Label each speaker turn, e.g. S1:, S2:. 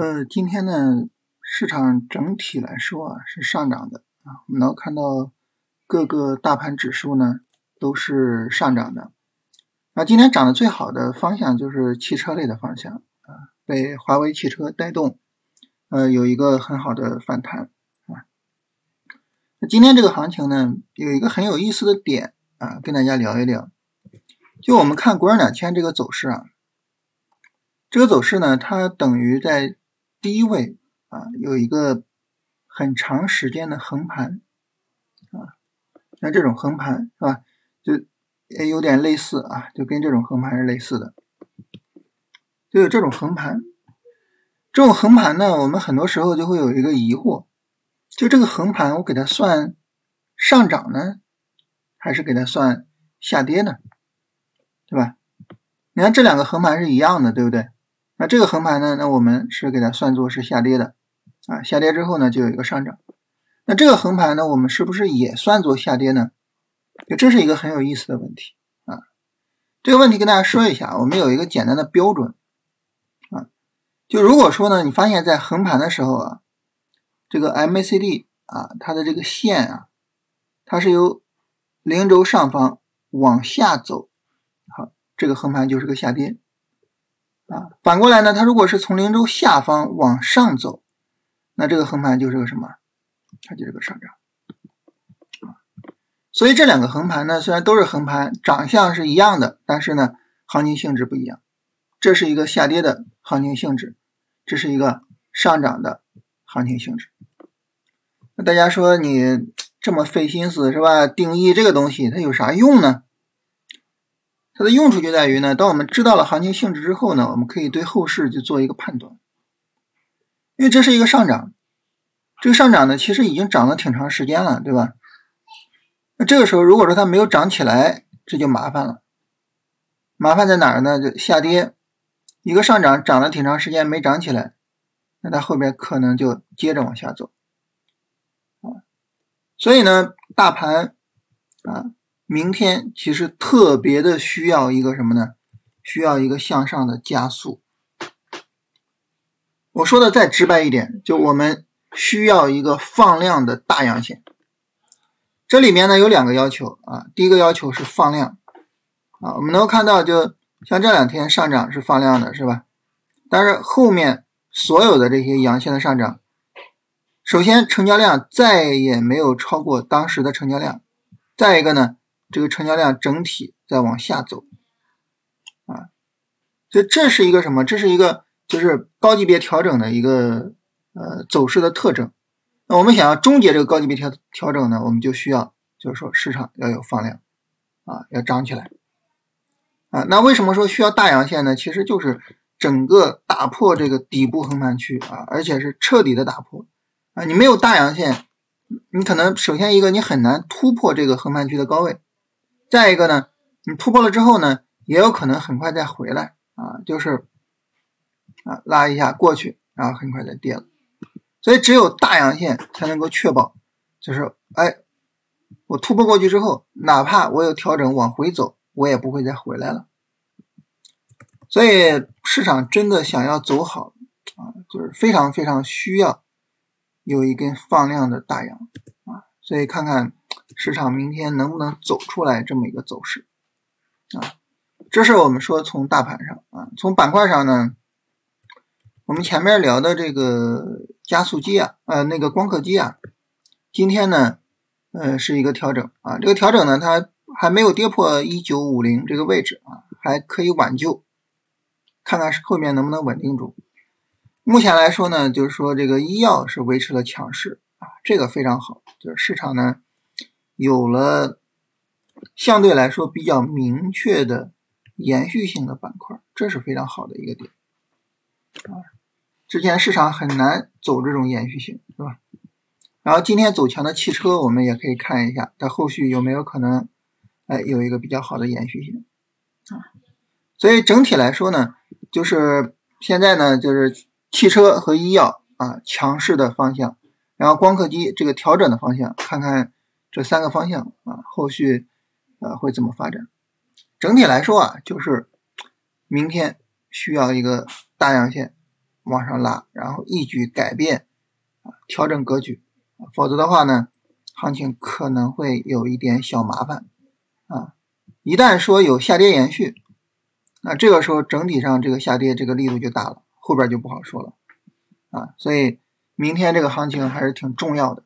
S1: 呃，今天呢，市场整体来说啊是上涨的啊，我们能看到各个大盘指数呢都是上涨的。啊，今天涨得最好的方向就是汽车类的方向啊，被华为汽车带动，呃，有一个很好的反弹啊。那今天这个行情呢，有一个很有意思的点啊，跟大家聊一聊。就我们看国证两千这个走势啊，这个走势呢，它等于在低位啊，有一个很长时间的横盘啊，像这种横盘是吧？就也有点类似啊，就跟这种横盘是类似的，就有这种横盘。这种横盘呢，我们很多时候就会有一个疑惑，就这个横盘，我给它算上涨呢，还是给它算下跌呢？对吧？你看这两个横盘是一样的，对不对？那这个横盘呢？那我们是给它算作是下跌的，啊，下跌之后呢就有一个上涨。那这个横盘呢，我们是不是也算作下跌呢？就这是一个很有意思的问题啊。这个问题跟大家说一下，我们有一个简单的标准啊。就如果说呢，你发现在横盘的时候啊，这个 MACD 啊，它的这个线啊，它是由零轴上方往下走，好，这个横盘就是个下跌。啊，反过来呢，它如果是从零轴下方往上走，那这个横盘就是个什么？它就是个上涨。所以这两个横盘呢，虽然都是横盘，长相是一样的，但是呢，行情性质不一样。这是一个下跌的行情性质，这是一个上涨的行情性质。那大家说你这么费心思是吧？定义这个东西它有啥用呢？它的用处就在于呢，当我们知道了行情性质之后呢，我们可以对后市就做一个判断。因为这是一个上涨，这个上涨呢，其实已经涨了挺长时间了，对吧？那这个时候如果说它没有涨起来，这就麻烦了。麻烦在哪儿呢？就下跌，一个上涨涨了挺长时间没涨起来，那它后边可能就接着往下走。啊，所以呢，大盘啊。明天其实特别的需要一个什么呢？需要一个向上的加速。我说的再直白一点，就我们需要一个放量的大阳线。这里面呢有两个要求啊，第一个要求是放量啊，我们能够看到，就像这两天上涨是放量的，是吧？但是后面所有的这些阳线的上涨，首先成交量再也没有超过当时的成交量，再一个呢？这个成交量整体在往下走，啊，所以这是一个什么？这是一个就是高级别调整的一个呃走势的特征。那我们想要终结这个高级别调调整呢，我们就需要就是说市场要有放量，啊，要涨起来，啊，那为什么说需要大阳线呢？其实就是整个打破这个底部横盘区啊，而且是彻底的打破啊。你没有大阳线，你可能首先一个你很难突破这个横盘区的高位。再一个呢，你突破了之后呢，也有可能很快再回来啊，就是啊拉一下过去，然后很快再跌了。所以只有大阳线才能够确保，就是哎，我突破过去之后，哪怕我有调整往回走，我也不会再回来了。所以市场真的想要走好啊，就是非常非常需要有一根放量的大阳啊，所以看看。市场明天能不能走出来这么一个走势啊？这是我们说从大盘上啊，从板块上呢，我们前面聊的这个加速机啊，呃，那个光刻机啊，今天呢，呃，是一个调整啊，这个调整呢，它还没有跌破一九五零这个位置啊，还可以挽救，看看后面能不能稳定住。目前来说呢，就是说这个医药是维持了强势啊，这个非常好，就是市场呢。有了相对来说比较明确的延续性的板块，这是非常好的一个点啊。之前市场很难走这种延续性，是吧？然后今天走强的汽车，我们也可以看一下它后续有没有可能，哎，有一个比较好的延续性啊。所以整体来说呢，就是现在呢，就是汽车和医药啊强势的方向，然后光刻机这个调整的方向，看看。这三个方向啊，后续呃会怎么发展？整体来说啊，就是明天需要一个大阳线往上拉，然后一举改变啊，调整格局，否则的话呢，行情可能会有一点小麻烦啊。一旦说有下跌延续，那这个时候整体上这个下跌这个力度就大了，后边就不好说了啊。所以明天这个行情还是挺重要的。